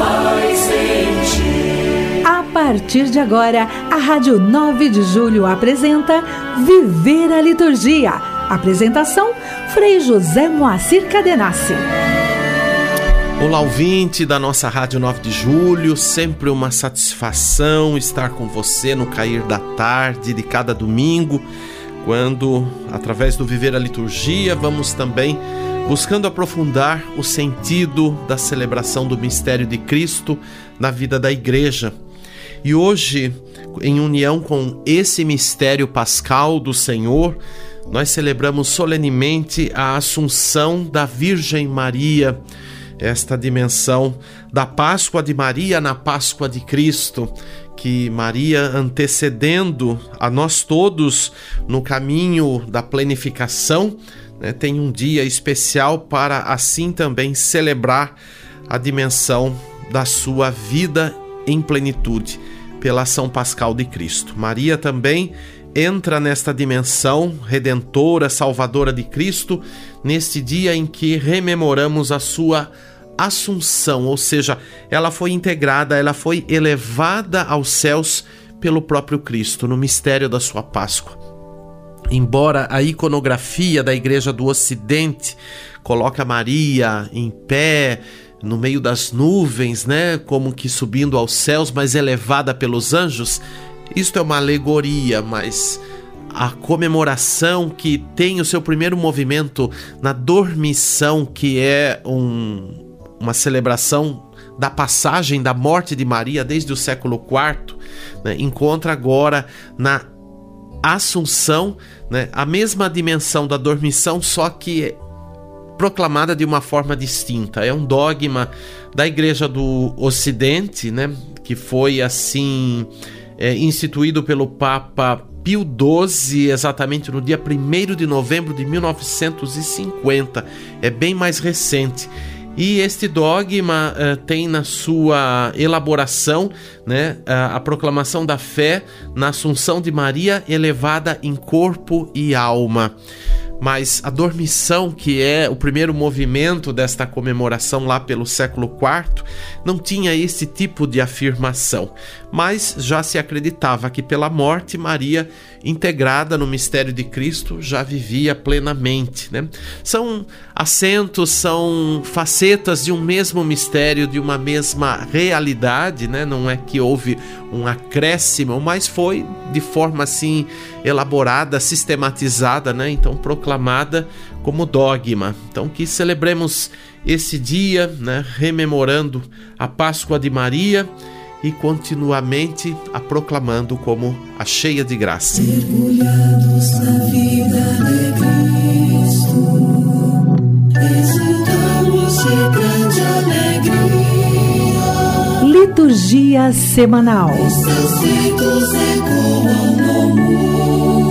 mais. A partir de agora, a Rádio 9 de Julho apresenta Viver a Liturgia. Apresentação: Frei José Moacir Cadenassi. Olá, ouvinte da nossa Rádio 9 de Julho, sempre uma satisfação estar com você no cair da tarde de cada domingo, quando, através do Viver a Liturgia, vamos também buscando aprofundar o sentido da celebração do mistério de Cristo na vida da igreja. E hoje, em união com esse mistério pascal do Senhor, nós celebramos solenemente a Assunção da Virgem Maria esta dimensão da Páscoa de Maria na Páscoa de Cristo, que Maria antecedendo a nós todos no caminho da plenificação, né, tem um dia especial para assim também celebrar a dimensão da sua vida em plenitude pela ação pascal de Cristo. Maria também entra nesta dimensão redentora, salvadora de Cristo, neste dia em que rememoramos a sua assunção, ou seja, ela foi integrada, ela foi elevada aos céus pelo próprio Cristo no mistério da sua Páscoa. Embora a iconografia da Igreja do Ocidente coloca Maria em pé, no meio das nuvens, né, como que subindo aos céus, mas elevada pelos anjos, isto é uma alegoria, mas a comemoração que tem o seu primeiro movimento na dormição, que é um uma celebração da passagem da morte de Maria desde o século IV, né, encontra agora na Assunção né, a mesma dimensão da dormição, só que proclamada de uma forma distinta. É um dogma da Igreja do Ocidente, né, que foi assim é, instituído pelo Papa Pio XII, exatamente no dia 1 de novembro de 1950. É bem mais recente. E este dogma uh, tem na sua elaboração né, a, a proclamação da fé na Assunção de Maria elevada em corpo e alma. Mas a dormição, que é o primeiro movimento desta comemoração lá pelo século IV, não tinha esse tipo de afirmação, mas já se acreditava que pela morte Maria, integrada no mistério de Cristo, já vivia plenamente. Né? São acentos, são facetas de um mesmo mistério, de uma mesma realidade, né? não é que houve um acréscimo, mas foi de forma assim elaborada, sistematizada, né? então proclamada como dogma. Então que celebremos esse dia, né? rememorando a Páscoa de Maria e continuamente a proclamando como a cheia de graça. Mergulhados na vida de Cristo, exultamos de grande alegria. Liturgia semanal. Os seus ecoam no mundo,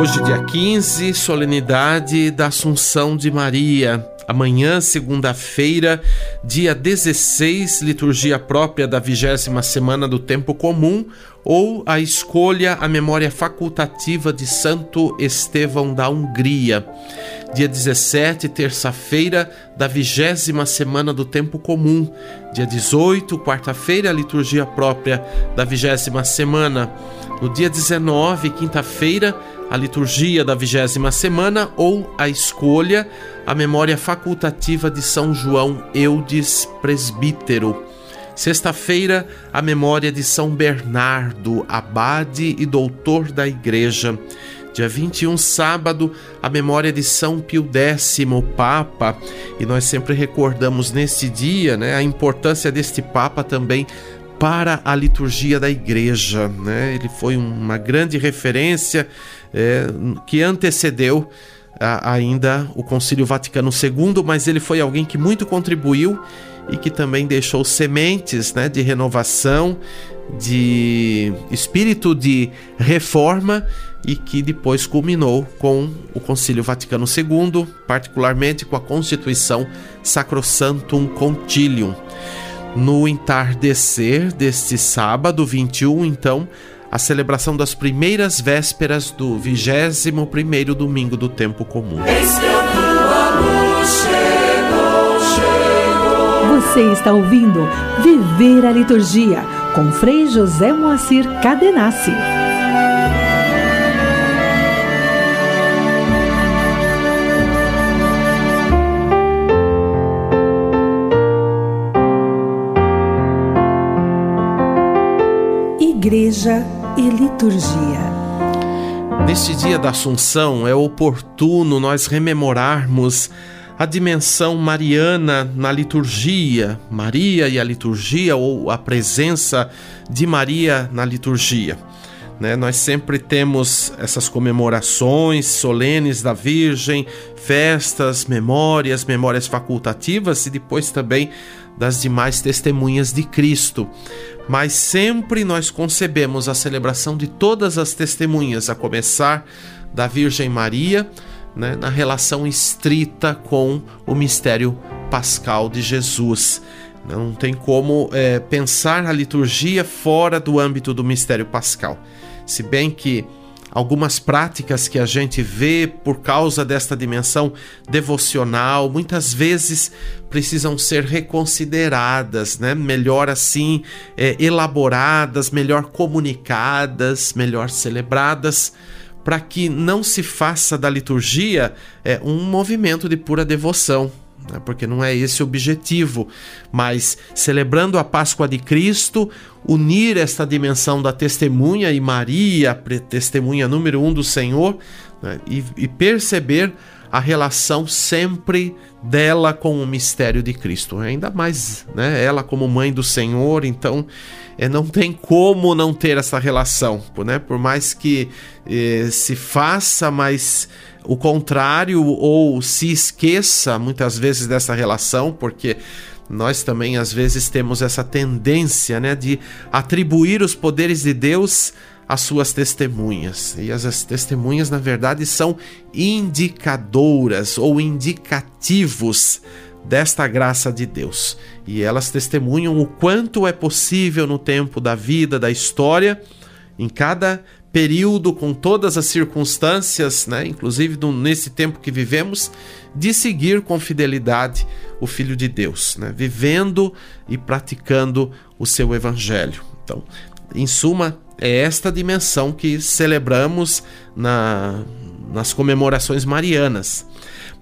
Hoje, dia 15, solenidade da Assunção de Maria. Amanhã, segunda-feira, dia 16, liturgia própria da vigésima semana do Tempo Comum, ou a escolha, a memória facultativa de Santo Estevão da Hungria. Dia 17, terça-feira, da vigésima semana do Tempo Comum. Dia 18, quarta-feira, liturgia própria da vigésima semana. No dia 19, quinta-feira, a liturgia da vigésima semana ou a escolha, a memória facultativa de São João Eudes Presbítero. Sexta-feira, a memória de São Bernardo, abade e doutor da Igreja. Dia 21, sábado, a memória de São Pio X, Papa, e nós sempre recordamos neste dia né, a importância deste Papa também para a liturgia da igreja. Né? Ele foi uma grande referência é, que antecedeu a, ainda o Concílio Vaticano II, mas ele foi alguém que muito contribuiu e que também deixou sementes né, de renovação, de espírito de reforma e que depois culminou com o Concílio Vaticano II, particularmente com a Constituição Sacrosantum Concilium. No entardecer deste sábado 21, então, a celebração das primeiras vésperas do vigésimo primeiro domingo do tempo comum. Você está ouvindo Viver a Liturgia com Frei José Moacir Cadenassi. Igreja e Liturgia. Neste dia da Assunção é oportuno nós rememorarmos a dimensão mariana na liturgia, Maria e a liturgia, ou a presença de Maria na liturgia. Né? Nós sempre temos essas comemorações solenes da Virgem, festas, memórias, memórias facultativas e depois também das demais testemunhas de Cristo mas sempre nós concebemos a celebração de todas as testemunhas, a começar da Virgem Maria, né, na relação estrita com o mistério pascal de Jesus. Não tem como é, pensar a liturgia fora do âmbito do mistério pascal. Se bem que algumas práticas que a gente vê por causa desta dimensão devocional, muitas vezes precisam ser reconsideradas, né? melhor assim, é, elaboradas, melhor comunicadas, melhor celebradas, para que não se faça da liturgia é, um movimento de pura devoção, né? porque não é esse o objetivo, mas celebrando a Páscoa de Cristo, unir esta dimensão da testemunha e Maria, testemunha número um do Senhor, né? e, e perceber a relação sempre dela com o mistério de Cristo. Ainda mais, né? Ela como mãe do Senhor, então é, não tem como não ter essa relação, né? Por mais que eh, se faça, mas o contrário ou se esqueça muitas vezes dessa relação, porque nós também às vezes temos essa tendência, né, de atribuir os poderes de Deus às suas testemunhas. E as, as testemunhas, na verdade, são indicadoras ou indicativos desta graça de Deus. E elas testemunham o quanto é possível no tempo da vida, da história, em cada período, com todas as circunstâncias, né, inclusive nesse tempo que vivemos, de seguir com fidelidade o Filho de Deus, né, vivendo e praticando o seu Evangelho. Então, em suma, é esta dimensão que celebramos na, nas comemorações marianas.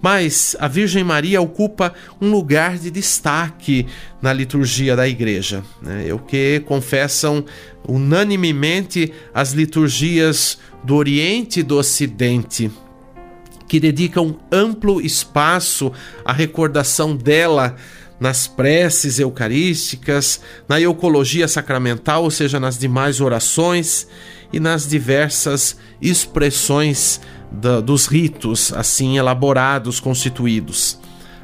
Mas a Virgem Maria ocupa um lugar de destaque na liturgia da igreja. Né? É o que confessam unanimemente as liturgias do Oriente e do Ocidente, que dedicam amplo espaço à recordação dela nas preces eucarísticas, na eucologia sacramental, ou seja, nas demais orações e nas diversas expressões da, dos ritos assim elaborados, constituídos.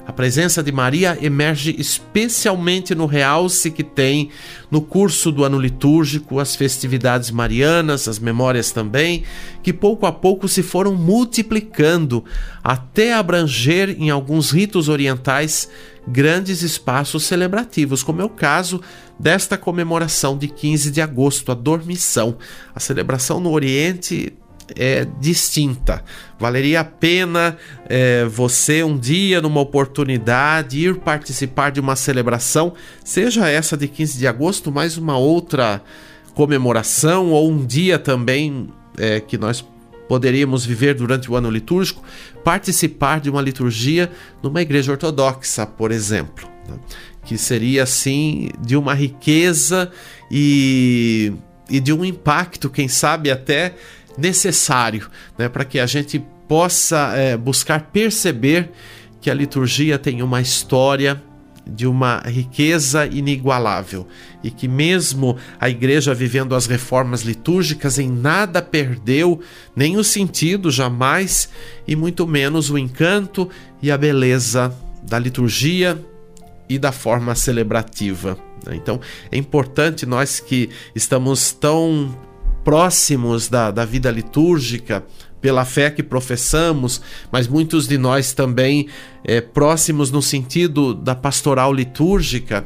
A presença de Maria emerge especialmente no realce que tem no curso do ano litúrgico, as festividades marianas, as memórias também, que pouco a pouco se foram multiplicando até abranger em alguns ritos orientais grandes espaços celebrativos, como é o caso desta comemoração de 15 de agosto, a Dormição. A celebração no Oriente é distinta. Valeria a pena é, você um dia, numa oportunidade, ir participar de uma celebração, seja essa de 15 de agosto, mais uma outra comemoração, ou um dia também é, que nós poderíamos viver durante o ano litúrgico, participar de uma liturgia numa igreja ortodoxa, por exemplo, né? que seria assim de uma riqueza e, e de um impacto, quem sabe até necessário né, para que a gente possa é, buscar perceber que a liturgia tem uma história de uma riqueza inigualável e que, mesmo a igreja vivendo as reformas litúrgicas, em nada perdeu nem o sentido jamais e muito menos o encanto e a beleza da liturgia e da forma celebrativa. Né. Então é importante nós que estamos tão próximos da, da vida litúrgica, pela fé que professamos, mas muitos de nós também é, próximos no sentido da pastoral litúrgica,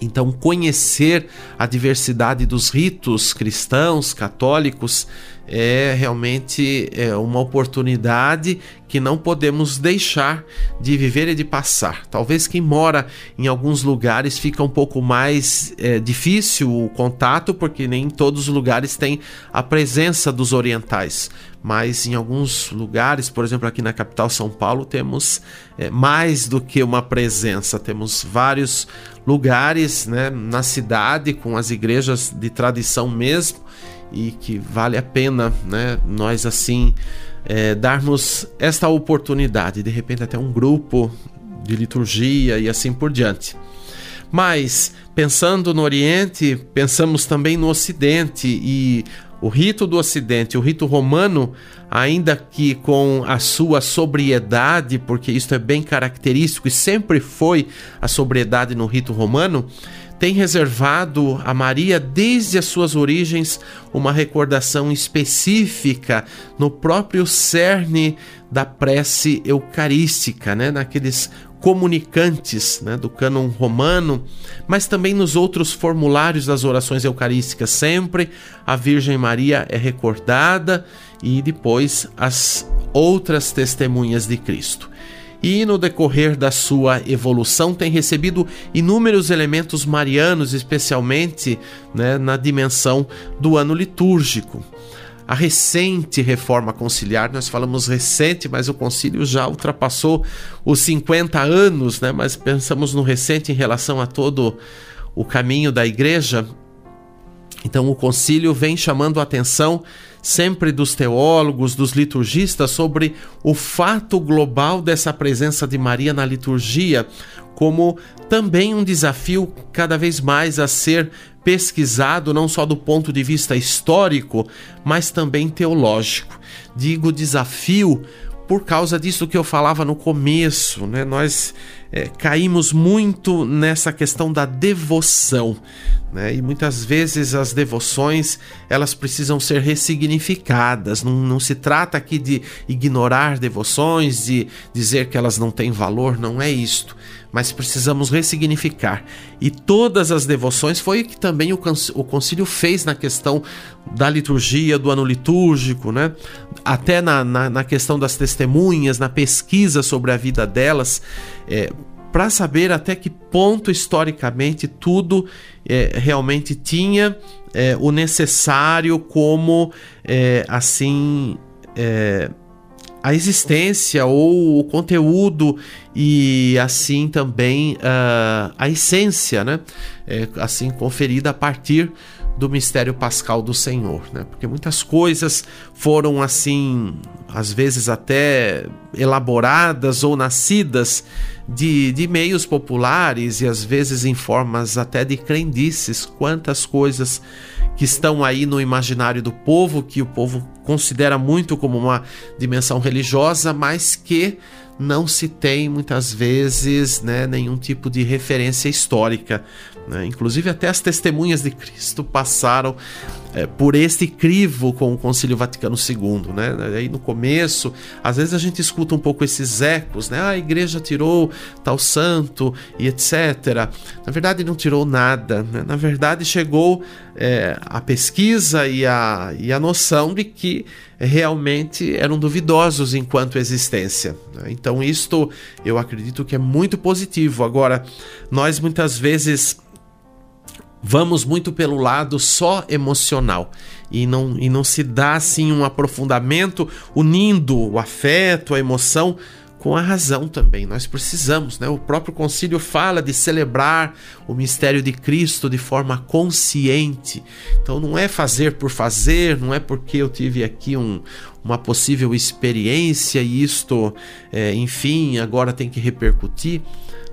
Então, conhecer a diversidade dos ritos cristãos, católicos, é realmente é uma oportunidade que não podemos deixar de viver e de passar. Talvez quem mora em alguns lugares fica um pouco mais é, difícil o contato, porque nem todos os lugares têm a presença dos orientais. Mas em alguns lugares, por exemplo, aqui na capital São Paulo, temos é, mais do que uma presença. Temos vários lugares né, na cidade com as igrejas de tradição mesmo e que vale a pena né, nós assim é, darmos esta oportunidade, de repente até um grupo de liturgia e assim por diante. Mas pensando no Oriente, pensamos também no Ocidente e o rito do Ocidente, o rito romano, ainda que com a sua sobriedade, porque isso é bem característico e sempre foi a sobriedade no rito romano, tem reservado a Maria desde as suas origens uma recordação específica no próprio cerne da prece eucarística, né? naqueles comunicantes né? do cânon romano, mas também nos outros formulários das orações eucarísticas. Sempre a Virgem Maria é recordada e depois as outras testemunhas de Cristo e no decorrer da sua evolução tem recebido inúmeros elementos marianos, especialmente né, na dimensão do ano litúrgico. A recente reforma conciliar, nós falamos recente, mas o concílio já ultrapassou os 50 anos, né? mas pensamos no recente em relação a todo o caminho da igreja. Então o concílio vem chamando a atenção sempre dos teólogos, dos liturgistas, sobre o fato global dessa presença de Maria na liturgia, como também um desafio cada vez mais a ser pesquisado, não só do ponto de vista histórico, mas também teológico. Digo desafio por causa disso que eu falava no começo, né? Nós é, caímos muito nessa questão da devoção, né? E muitas vezes as devoções elas precisam ser ressignificadas. Não, não se trata aqui de ignorar devoções, de dizer que elas não têm valor, não é isto mas precisamos ressignificar. E todas as devoções foi o que também o, o concílio fez na questão da liturgia, do ano litúrgico, né? até na, na, na questão das testemunhas, na pesquisa sobre a vida delas. É, para saber até que ponto historicamente tudo é, realmente tinha é, o necessário como é, assim é, a existência ou o conteúdo e assim também uh, a essência, né? É, assim conferida a partir do mistério pascal do Senhor, né? Porque muitas coisas foram assim, às vezes até elaboradas ou nascidas de, de meios populares e às vezes em formas até de crendices. Quantas coisas que estão aí no imaginário do povo, que o povo considera muito como uma dimensão religiosa, mas que não se tem muitas vezes né, nenhum tipo de referência histórica. Né? Inclusive, até as testemunhas de Cristo passaram é, por este crivo com o Concílio Vaticano II. Né? Aí no começo, às vezes a gente escuta um pouco esses ecos, né? Ah, a igreja tirou tal santo e etc. Na verdade, não tirou nada. Né? Na verdade, chegou é, a pesquisa e a, e a noção de que realmente eram duvidosos enquanto existência. Né? Então, isto eu acredito que é muito positivo. Agora, nós muitas vezes vamos muito pelo lado só emocional e não, e não se dá assim um aprofundamento unindo o afeto, a emoção com a razão também. Nós precisamos, né? O próprio concílio fala de celebrar o mistério de Cristo de forma consciente. Então não é fazer por fazer, não é porque eu tive aqui um, uma possível experiência e isto, é, enfim, agora tem que repercutir.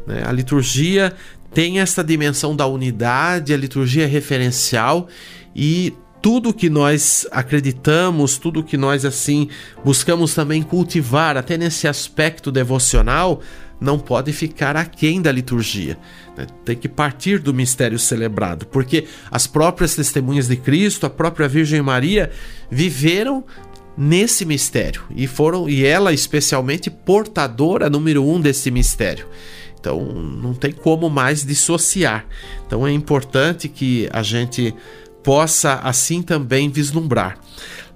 Né? A liturgia tem essa dimensão da unidade, a liturgia é referencial e tudo que nós acreditamos, tudo que nós assim buscamos também cultivar, até nesse aspecto devocional, não pode ficar aquém da liturgia. Né? Tem que partir do mistério celebrado, porque as próprias testemunhas de Cristo, a própria Virgem Maria, viveram nesse mistério e foram e ela especialmente portadora número um desse mistério. Então não tem como mais dissociar. Então é importante que a gente possa assim também vislumbrar.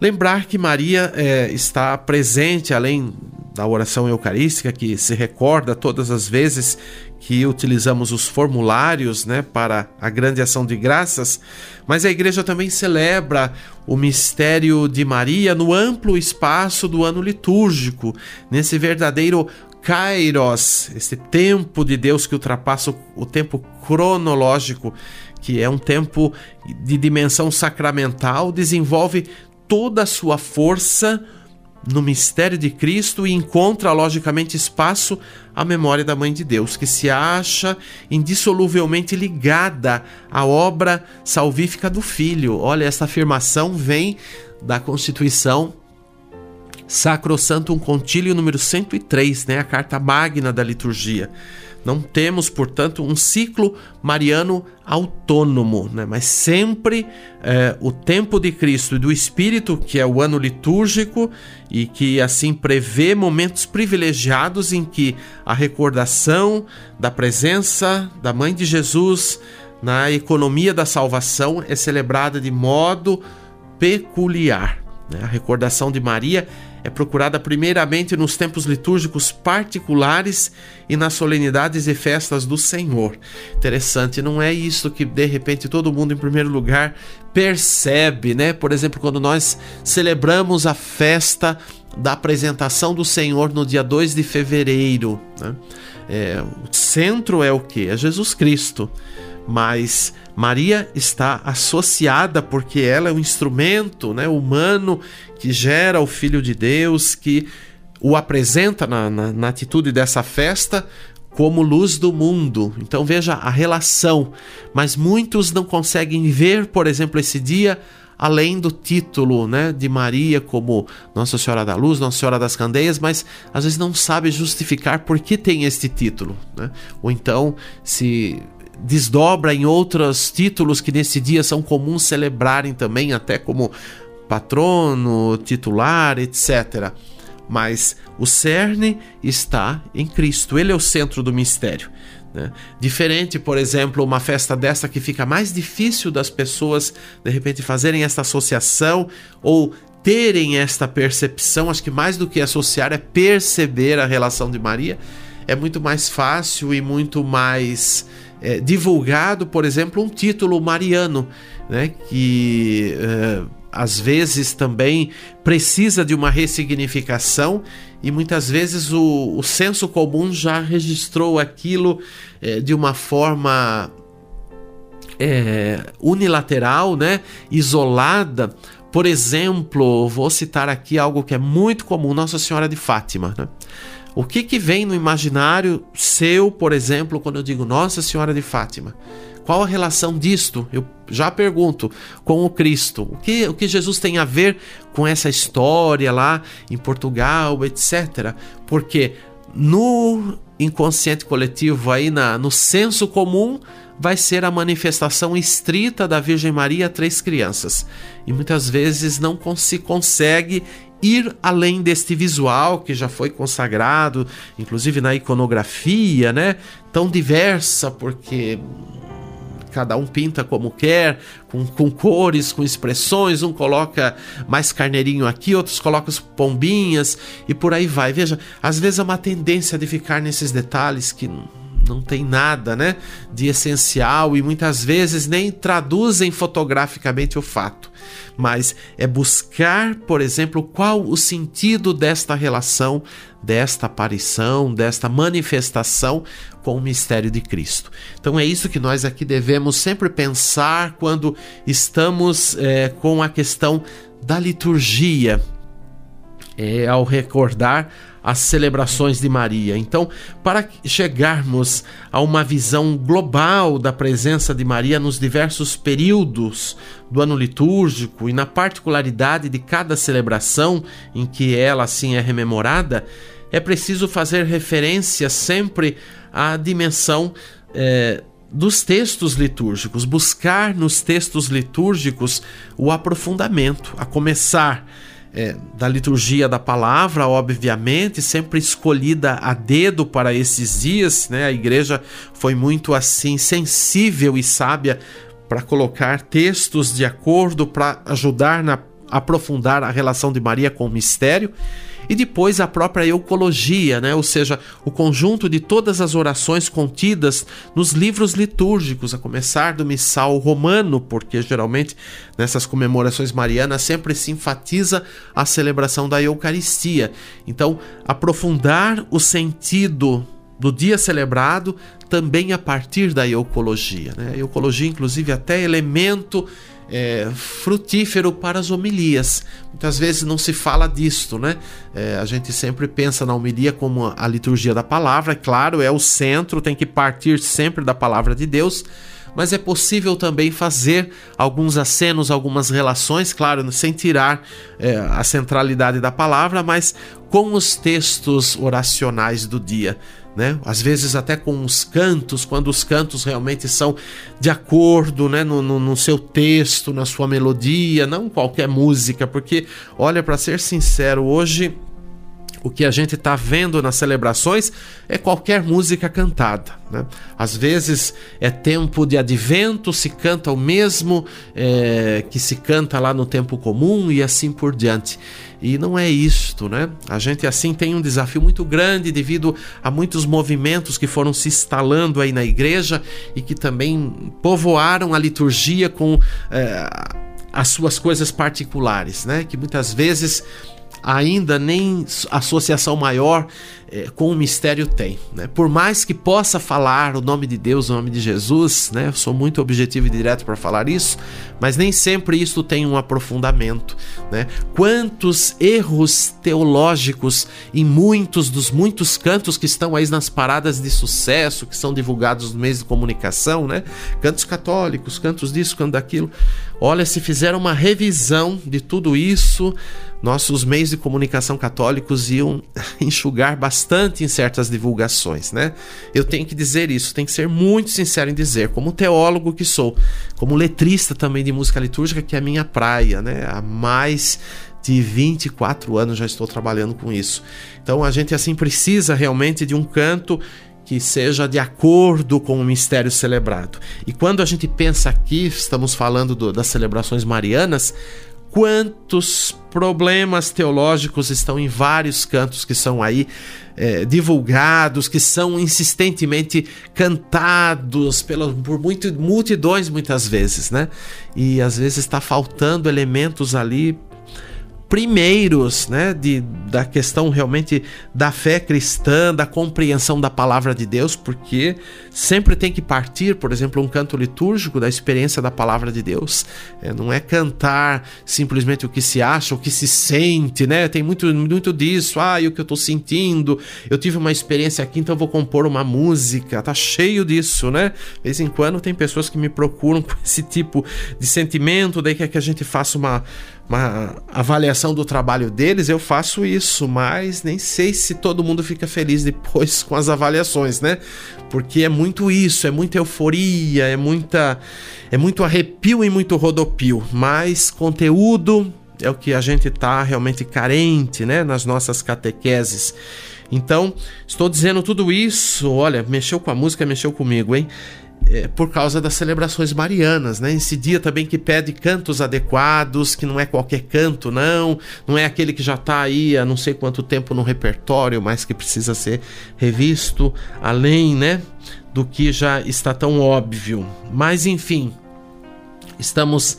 Lembrar que Maria é, está presente, além da oração eucarística, que se recorda todas as vezes que utilizamos os formulários né, para a grande ação de graças, mas a igreja também celebra o mistério de Maria no amplo espaço do ano litúrgico, nesse verdadeiro kairos, esse tempo de Deus que ultrapassa o tempo cronológico, que é um tempo de dimensão sacramental, desenvolve toda a sua força no mistério de Cristo e encontra logicamente espaço à memória da Mãe de Deus, que se acha indissoluvelmente ligada à obra salvífica do Filho. Olha, essa afirmação vem da Constituição Sacrosantum Concílio número 103, né, a carta magna da liturgia. Não temos, portanto, um ciclo mariano autônomo, né? mas sempre é, o tempo de Cristo e do Espírito, que é o ano litúrgico, e que assim prevê momentos privilegiados em que a recordação da presença da Mãe de Jesus na economia da salvação é celebrada de modo peculiar. Né? A recordação de Maria é procurada primeiramente nos tempos litúrgicos particulares e nas solenidades e festas do Senhor. Interessante, não é isso que de repente todo mundo, em primeiro lugar, percebe, né? Por exemplo, quando nós celebramos a festa da apresentação do Senhor no dia 2 de fevereiro, né? É, o centro é o que? É Jesus Cristo mas Maria está associada porque ela é um instrumento né, humano que gera o Filho de Deus, que o apresenta na, na, na atitude dessa festa como luz do mundo. Então veja a relação. Mas muitos não conseguem ver, por exemplo, esse dia além do título né, de Maria como Nossa Senhora da Luz, Nossa Senhora das Candeias, mas às vezes não sabe justificar por que tem este título. Né? Ou então se desdobra em outros títulos que nesse dia são comuns celebrarem também, até como patrono, titular, etc. Mas o cerne está em Cristo, ele é o centro do mistério. Né? Diferente, por exemplo, uma festa dessa que fica mais difícil das pessoas de repente fazerem essa associação ou terem esta percepção, acho que mais do que associar é perceber a relação de Maria, é muito mais fácil e muito mais é, divulgado, por exemplo, um título mariano, né, que é, às vezes também precisa de uma ressignificação e muitas vezes o, o senso comum já registrou aquilo é, de uma forma é, unilateral, né, isolada. Por exemplo, vou citar aqui algo que é muito comum, Nossa Senhora de Fátima. Né? O que, que vem no imaginário seu, por exemplo, quando eu digo Nossa Senhora de Fátima? Qual a relação disto? Eu já pergunto com o Cristo. O que, o que Jesus tem a ver com essa história lá em Portugal, etc. Porque no inconsciente coletivo, aí na, no senso comum, vai ser a manifestação estrita da Virgem Maria a três crianças. E muitas vezes não se consegue ir além deste visual que já foi consagrado, inclusive na iconografia, né? Tão diversa, porque cada um pinta como quer, com, com, cores, com expressões, um coloca mais carneirinho aqui, outros colocam pombinhas e por aí vai. Veja, às vezes é uma tendência de ficar nesses detalhes que não tem nada, né, de essencial e muitas vezes nem traduzem fotograficamente o fato. Mas é buscar, por exemplo, qual o sentido desta relação, desta aparição, desta manifestação com o mistério de Cristo. Então é isso que nós aqui devemos sempre pensar quando estamos é, com a questão da liturgia, é, ao recordar as celebrações de Maria. Então, para chegarmos a uma visão global da presença de Maria nos diversos períodos do ano litúrgico e na particularidade de cada celebração em que ela assim é rememorada, é preciso fazer referência sempre à dimensão. É, dos textos litúrgicos, buscar nos textos litúrgicos o aprofundamento, a começar é, da liturgia da palavra, obviamente, sempre escolhida a dedo para esses dias, né? A igreja foi muito assim sensível e sábia para colocar textos de acordo para ajudar na aprofundar a relação de Maria com o mistério e depois a própria eucologia, né? ou seja, o conjunto de todas as orações contidas nos livros litúrgicos, a começar do missal romano, porque geralmente nessas comemorações marianas sempre se enfatiza a celebração da Eucaristia. Então, aprofundar o sentido do dia celebrado também a partir da eucologia. Né? A eucologia, inclusive, até elemento é, frutífero para as homilias. Muitas vezes não se fala disto, né? É, a gente sempre pensa na homilia como a liturgia da palavra, é claro, é o centro, tem que partir sempre da palavra de Deus mas é possível também fazer alguns acenos, algumas relações, claro, sem tirar é, a centralidade da palavra, mas com os textos oracionais do dia né? Às vezes até com os cantos, quando os cantos realmente são de acordo, né? No, no, no seu texto, na sua melodia, não qualquer música, porque, olha, para ser sincero, hoje o que a gente está vendo nas celebrações é qualquer música cantada. Né? Às vezes é tempo de advento, se canta o mesmo é, que se canta lá no tempo comum e assim por diante. E não é isto, né? A gente assim tem um desafio muito grande devido a muitos movimentos que foram se instalando aí na igreja e que também povoaram a liturgia com é, as suas coisas particulares, né? Que muitas vezes ainda nem associação maior é, com o mistério tem. Né? Por mais que possa falar o nome de Deus, o nome de Jesus, né? eu sou muito objetivo e direto para falar isso, mas nem sempre isso tem um aprofundamento. Né? Quantos erros teológicos em muitos dos muitos cantos que estão aí nas paradas de sucesso, que são divulgados no meios de comunicação, né? cantos católicos, cantos disso, cantos daquilo. Olha, se fizeram uma revisão de tudo isso, nossos meios de comunicação católicos iam enxugar bastante em certas divulgações, né? Eu tenho que dizer isso, tenho que ser muito sincero em dizer, como teólogo que sou, como letrista também de música litúrgica, que é a minha praia, né? Há mais de 24 anos já estou trabalhando com isso. Então a gente assim precisa realmente de um canto que seja de acordo com o mistério celebrado. E quando a gente pensa aqui, estamos falando do, das celebrações marianas, quantos problemas teológicos estão em vários cantos que são aí é, divulgados, que são insistentemente cantados pelas, por multidões muitas vezes, né? E às vezes está faltando elementos ali primeiros, né, de, da questão realmente da fé cristã, da compreensão da palavra de Deus, porque sempre tem que partir, por exemplo, um canto litúrgico da experiência da palavra de Deus. É, não é cantar simplesmente o que se acha, o que se sente, né? Tem muito, muito disso. Ah, e o que eu estou sentindo? Eu tive uma experiência aqui, então vou compor uma música. Tá cheio disso, né? De vez em quando tem pessoas que me procuram com esse tipo de sentimento, daí quer que a gente faça uma uma avaliação do trabalho deles, eu faço isso, mas nem sei se todo mundo fica feliz depois com as avaliações, né? Porque é muito isso, é muita euforia, é muita é muito arrepio e muito rodopio, mas conteúdo é o que a gente tá realmente carente, né, nas nossas catequeses. Então, estou dizendo tudo isso, olha, mexeu com a música, mexeu comigo, hein? É, por causa das celebrações marianas, né? Esse dia também que pede cantos adequados, que não é qualquer canto, não, não é aquele que já está aí há não sei quanto tempo no repertório, mas que precisa ser revisto, além, né, do que já está tão óbvio. Mas enfim, estamos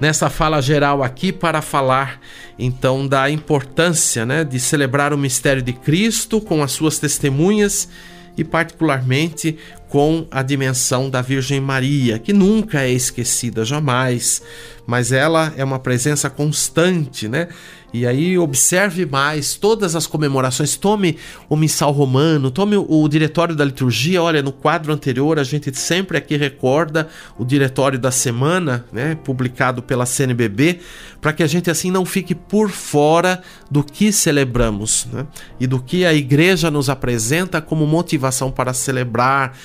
nessa fala geral aqui para falar então da importância, né, de celebrar o mistério de Cristo com as suas testemunhas e particularmente com a dimensão da Virgem Maria, que nunca é esquecida jamais, mas ela é uma presença constante, né? E aí observe mais todas as comemorações, tome o missal romano, tome o, diretório da liturgia. Olha, no quadro anterior a gente sempre aqui recorda o diretório da semana, né, publicado pela CNBB, para que a gente assim não fique por fora do que celebramos, né, e do que a igreja nos apresenta como motivação para celebrar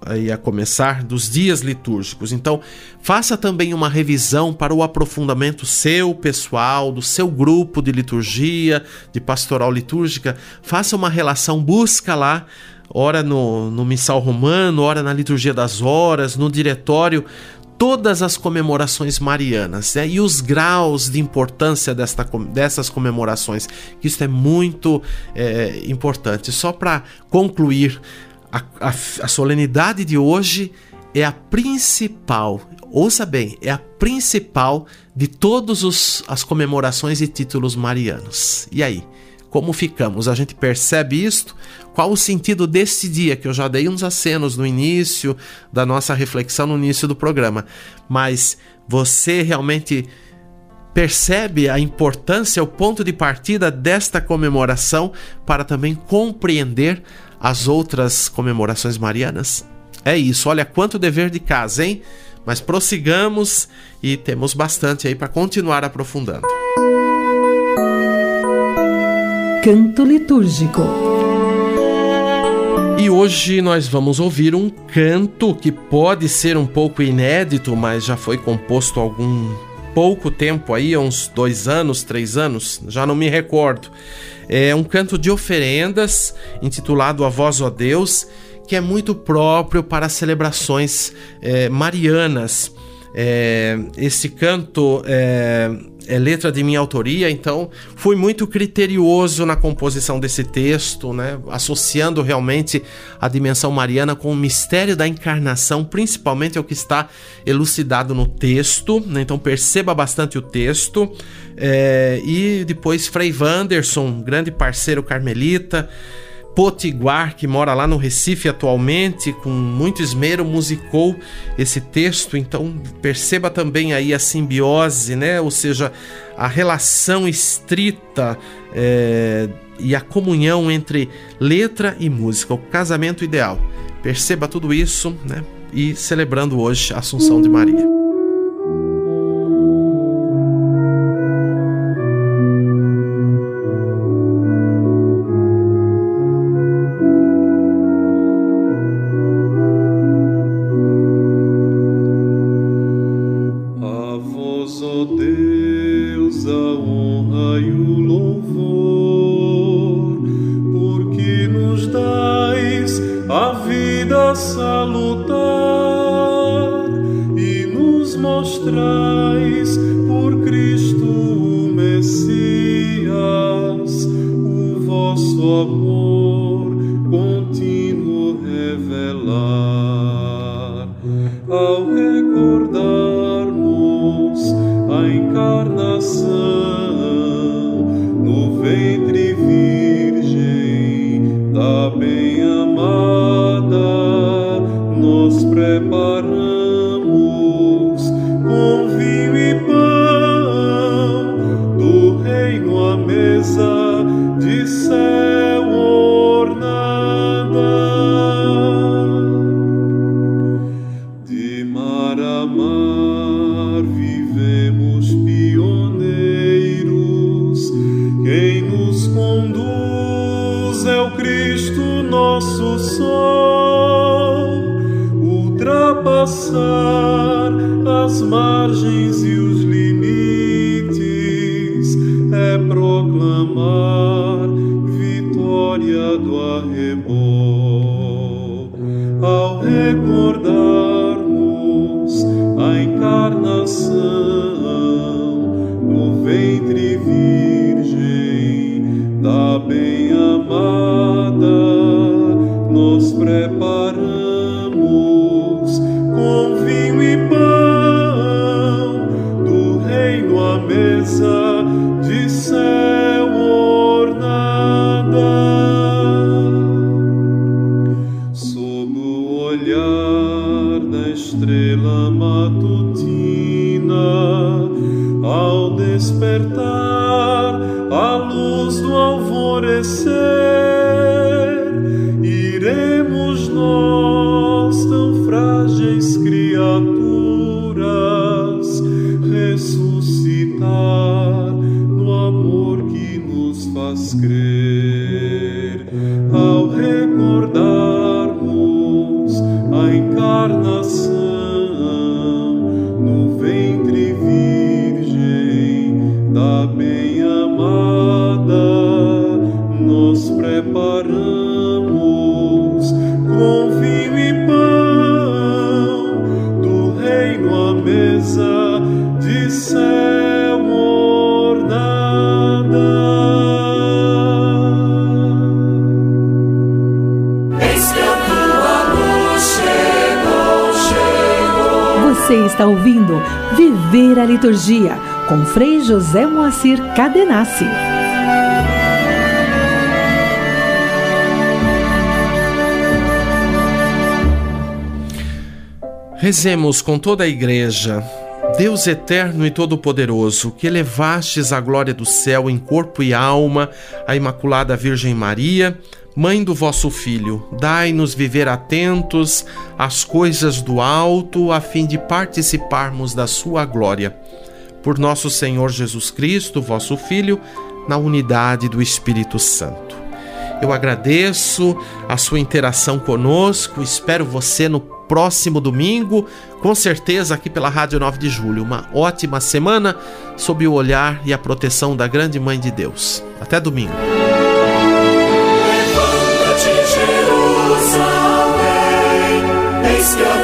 aí a começar dos dias litúrgicos. Então, faça também uma revisão para o aprofundamento seu pessoal, do seu grupo de liturgia, de pastoral litúrgica. Faça uma relação, busca lá, ora no, no missal romano, ora na liturgia das horas, no diretório, todas as comemorações marianas né? e os graus de importância desta, dessas comemorações, que isso é muito é, importante. Só para concluir, a, a, a solenidade de hoje é a principal, ouça bem, é a principal de todas as comemorações e títulos marianos. E aí? Como ficamos? A gente percebe isto? Qual o sentido desse dia? Que eu já dei uns acenos no início da nossa reflexão, no início do programa. Mas você realmente percebe a importância, o ponto de partida desta comemoração para também compreender as outras comemorações marianas? É isso, olha quanto dever de casa, hein? Mas prossigamos e temos bastante aí para continuar aprofundando. Canto litúrgico. E hoje nós vamos ouvir um canto que pode ser um pouco inédito, mas já foi composto algum pouco tempo aí, uns dois anos, três anos, já não me recordo. É um canto de oferendas intitulado A Voz, ó Deus, que é muito próprio para celebrações é, marianas. É, esse canto é, é, letra de minha autoria, então fui muito criterioso na composição desse texto, né, associando realmente a dimensão mariana com o mistério da encarnação, principalmente é o que está elucidado no texto, né, então perceba bastante o texto. É, e depois Frei Wanderson, grande parceiro carmelita. Potiguar, que mora lá no Recife atualmente, com muito esmero, musicou esse texto. Então perceba também aí a simbiose, né? Ou seja, a relação estrita é, e a comunhão entre letra e música, o casamento ideal. Perceba tudo isso, né? E celebrando hoje a Assunção de Maria. Ao Moacir Cadenassi. Rezemos com toda a igreja. Deus eterno e todo-poderoso, que elevastes a glória do céu em corpo e alma a Imaculada Virgem Maria, Mãe do vosso Filho, dai-nos viver atentos às coisas do alto, a fim de participarmos da sua glória. Por nosso Senhor Jesus Cristo, vosso Filho, na unidade do Espírito Santo. Eu agradeço a sua interação conosco, espero você no próximo domingo, com certeza aqui pela Rádio 9 de Julho. Uma ótima semana sob o olhar e a proteção da grande Mãe de Deus. Até domingo. Pela